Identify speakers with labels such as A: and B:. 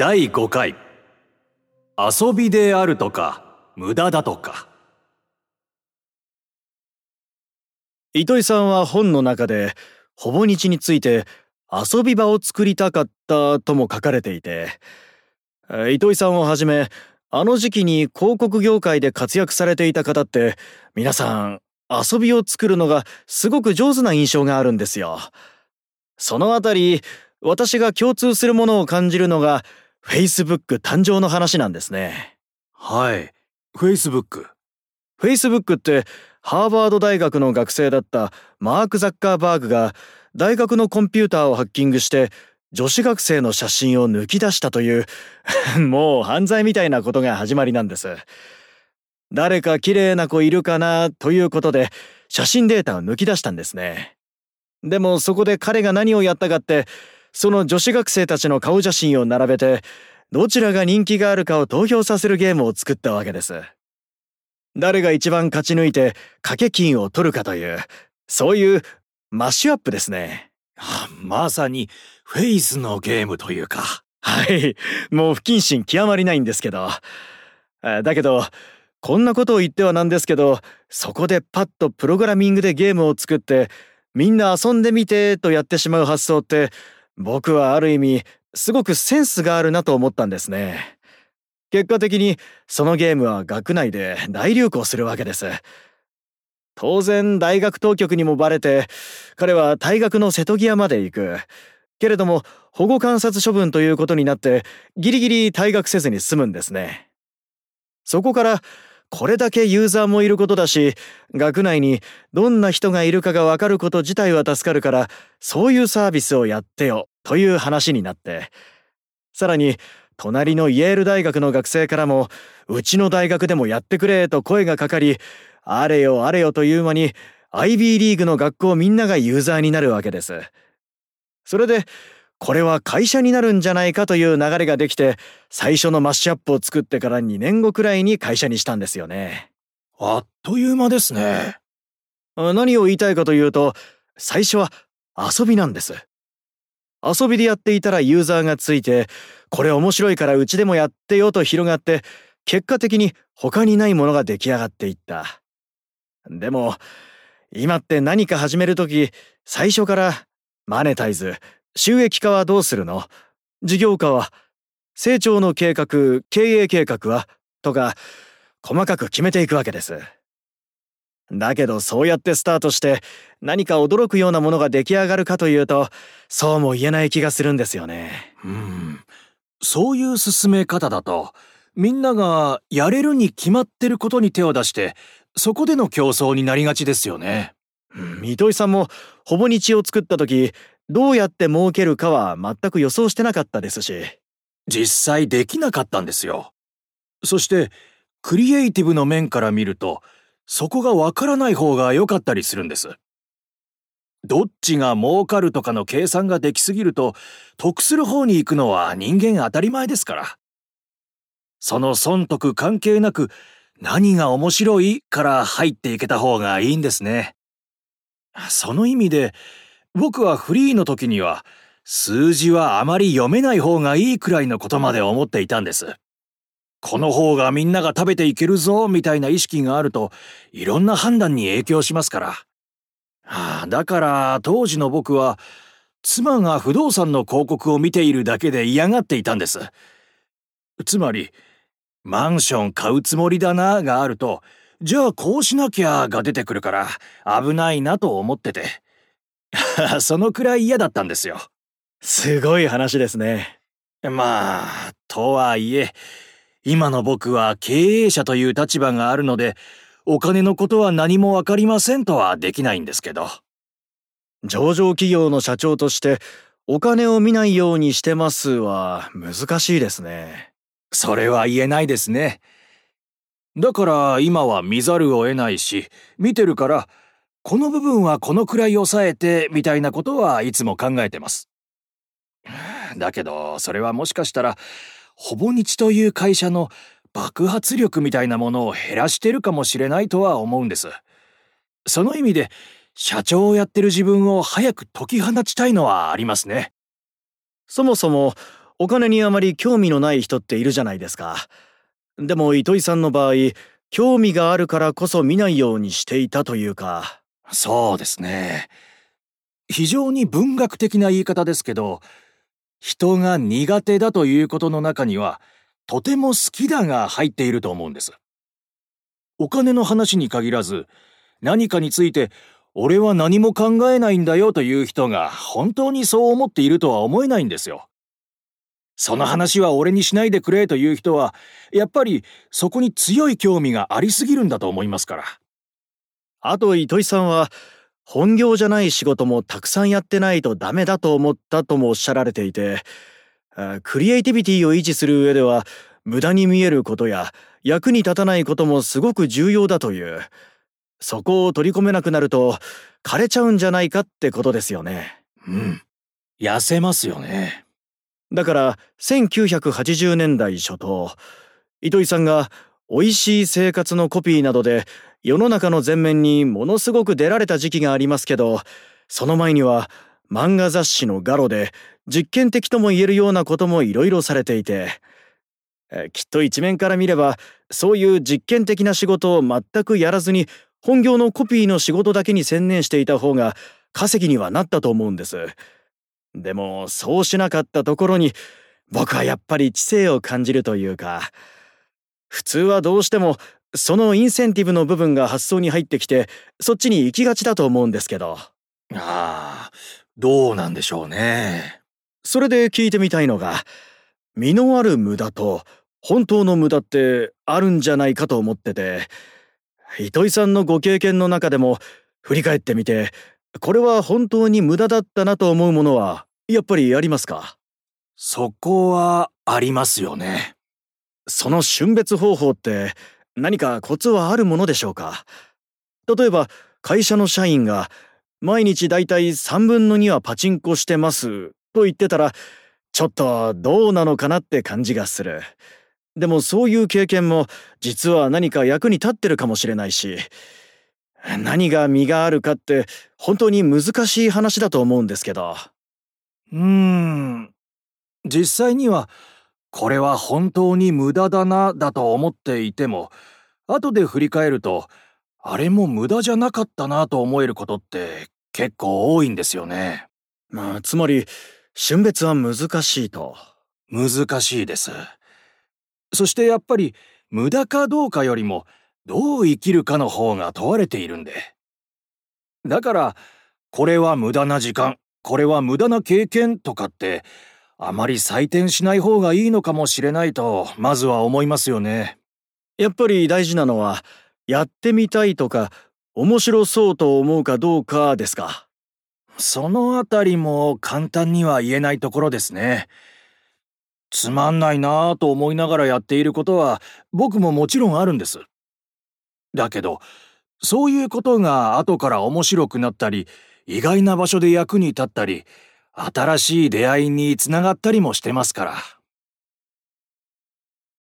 A: 第5回遊びであるとか無駄だとか
B: 糸井さんは本の中でほぼ日について遊び場を作りたかったとも書かれていて糸井さんをはじめあの時期に広告業界で活躍されていた方って皆さん遊びを作るのがすごく上手な印象があるんですよ。そのあたり私が共通するものを感じるのが Facebook 誕生の話なんですね。
A: はい Facebook
B: Facebook ってハーバード大学の学生だったマーク・ザッカーバーグが大学のコンピューターをハッキングして女子学生の写真を抜き出したという もう犯罪みたいなことが始まりなんです。誰か綺麗な子いるかなということで写真データを抜き出したんですね。でもそこで彼が何をやったかってその女子学生たちの顔写真を並べてどちらが人気があるかを投票させるゲームを作ったわけです。誰が一番勝ち抜いて掛け金を取るかというそういうマッシュアップですね。
A: まさにフェイスのゲームというか。
B: はい。もう不謹慎極まりないんですけど。だけど、こんなことを言ってはなんですけど、そこでパッとプログラミングでゲームを作って、みんな遊んでみてとやってしまう発想って、僕はある意味、すごくセンスがあるなと思ったんですね。結果的に、そのゲームは学内で大流行するわけです。当然大学当局にもバレて彼は退学の瀬戸際まで行くけれども保護観察処分ということになってギリギリ退学せずに済むんですねそこからこれだけユーザーもいることだし学内にどんな人がいるかがわかること自体は助かるからそういうサービスをやってよという話になってさらに隣のイェール大学の学生からもうちの大学でもやってくれと声がかかりあれよあれよという間に IB リーグの学校みんながユーザーになるわけです。それでこれは会社になるんじゃないかという流れができて最初のマッシュアップを作ってから2年後くらいに会社にしたんですよね。
A: あっという間ですね。
B: 何を言いたいかというと最初は遊びなんです。遊びでやっていたらユーザーがついてこれ面白いからうちでもやってよと広がって結果的に他にないものが出来上がっていった。でも、今って何か始めるとき、最初からマネタイズ、収益化はどうするの？事業化は成長の計画、経営計画は？とか、細かく決めていくわけです。だけどそうやってスタートして何か驚くようなものが出来上がるかというと、そうも言えない気がするんですよね。
A: うん。そういう進め方だと、みんながやれるに決まってることに手を出してそこでの競争になりがちですよね。
B: うん、糸井さんもほぼ日を作った時どうやって儲けるかは全く予想してなかったですし
A: 実際できなかったんですよ。そしてクリエイティブの面から見るとそこがわからない方が良かったりするんです。どっちが儲かるとかの計算ができすぎると得する方に行くのは人間当たり前ですから。その損得関係なく何が面白いから入っていけた方がいいんですね。その意味で僕はフリーの時には数字はあまり読めない方がいいくらいのことまで思っていたんです。この方がみんなが食べていけるぞみたいな意識があるといろんな判断に影響しますから。はあ、だから当時の僕は妻が不動産の広告を見ているだけで嫌がっていたんです。つまりマンション買うつもりだながあると、じゃあこうしなきゃが出てくるから危ないなと思ってて。そのくらい嫌だったんですよ。
B: すごい話ですね。
A: まあ、とはいえ、今の僕は経営者という立場があるので、お金のことは何もわかりませんとはできないんですけど。
B: 上場企業の社長としてお金を見ないようにしてますは難しいですね。
A: それは言えないですね。だから今は見ざるを得ないし、見てるから、この部分はこのくらい抑えて、みたいなことはいつも考えてます。だけど、それはもしかしたら、ほぼ日という会社の爆発力みたいなものを減らしてるかもしれないとは思うんです。その意味で、社長をやってる自分を早く解き放ちたいのはありますね。
B: そもそも、お金にあまり興味のない人っているじゃないですか。でも糸井さんの場合、興味があるからこそ見ないようにしていたというか。
A: そうですね。非常に文学的な言い方ですけど、人が苦手だということの中には、とても好きだが入っていると思うんです。お金の話に限らず、何かについて、俺は何も考えないんだよという人が本当にそう思っているとは思えないんですよ。その話は俺にしないでくれという人は、やっぱりそこに強い興味がありすぎるんだと思いますから。
B: あと糸井さんは、本業じゃない仕事もたくさんやってないとダメだと思ったともおっしゃられていて、クリエイティビティを維持する上では、無駄に見えることや役に立たないこともすごく重要だという。そこを取り込めなくなると、枯れちゃうんじゃないかってことですよね。
A: うん。痩せますよね。
B: だから1980年代初頭糸井さんが美味しい生活のコピーなどで世の中の前面にものすごく出られた時期がありますけどその前には漫画雑誌のガロで実験的とも言えるようなこともいろいろされていてきっと一面から見ればそういう実験的な仕事を全くやらずに本業のコピーの仕事だけに専念していた方が稼ぎにはなったと思うんです。でもそうしなかったところに僕はやっぱり知性を感じるというか普通はどうしてもそのインセンティブの部分が発想に入ってきてそっちに行きがちだと思うんですけど。あ
A: あどうなんでしょうね。
B: それで聞いてみたいのが身のある無駄と本当の無駄ってあるんじゃないかと思ってて糸井さんのご経験の中でも振り返ってみてこれは本当に無駄だったなと思うものはやっぱりありますか？
A: そこはありますよね。
B: その瞬別方法って何かコツはあるものでしょうか？例えば会社の社員が毎日だいたい3分の2はパチンコしてますと言ってたらちょっとどうなのかなって感じがする。でもそういう経験も実は何か役に立ってるかもしれないし何が身があるかって本当に難しい話だと思うんですけど。
A: うーん。実際には、これは本当に無駄だな、だと思っていても、後で振り返ると、あれも無駄じゃなかったなと思えることって結構多いんですよね。
B: まあ、つまり、春別は難しいと。
A: 難しいです。そしてやっぱり、無駄かどうかよりも、どう生きるかの方が問われているんで。だから、これは無駄な時間、これは無駄な経験とかって、あまり採点しない方がいいのかもしれないと、まずは思いますよね。
B: やっぱり大事なのは、やってみたいとか、面白そうと思うかどうかですか。
A: そのあたりも簡単には言えないところですね。つまんないなぁと思いながらやっていることは僕ももちろんあるんです。だけど、そういうことが後から面白くなったり、意外な場所で役に立ったり、新しい出会いにつながったりもしてますから。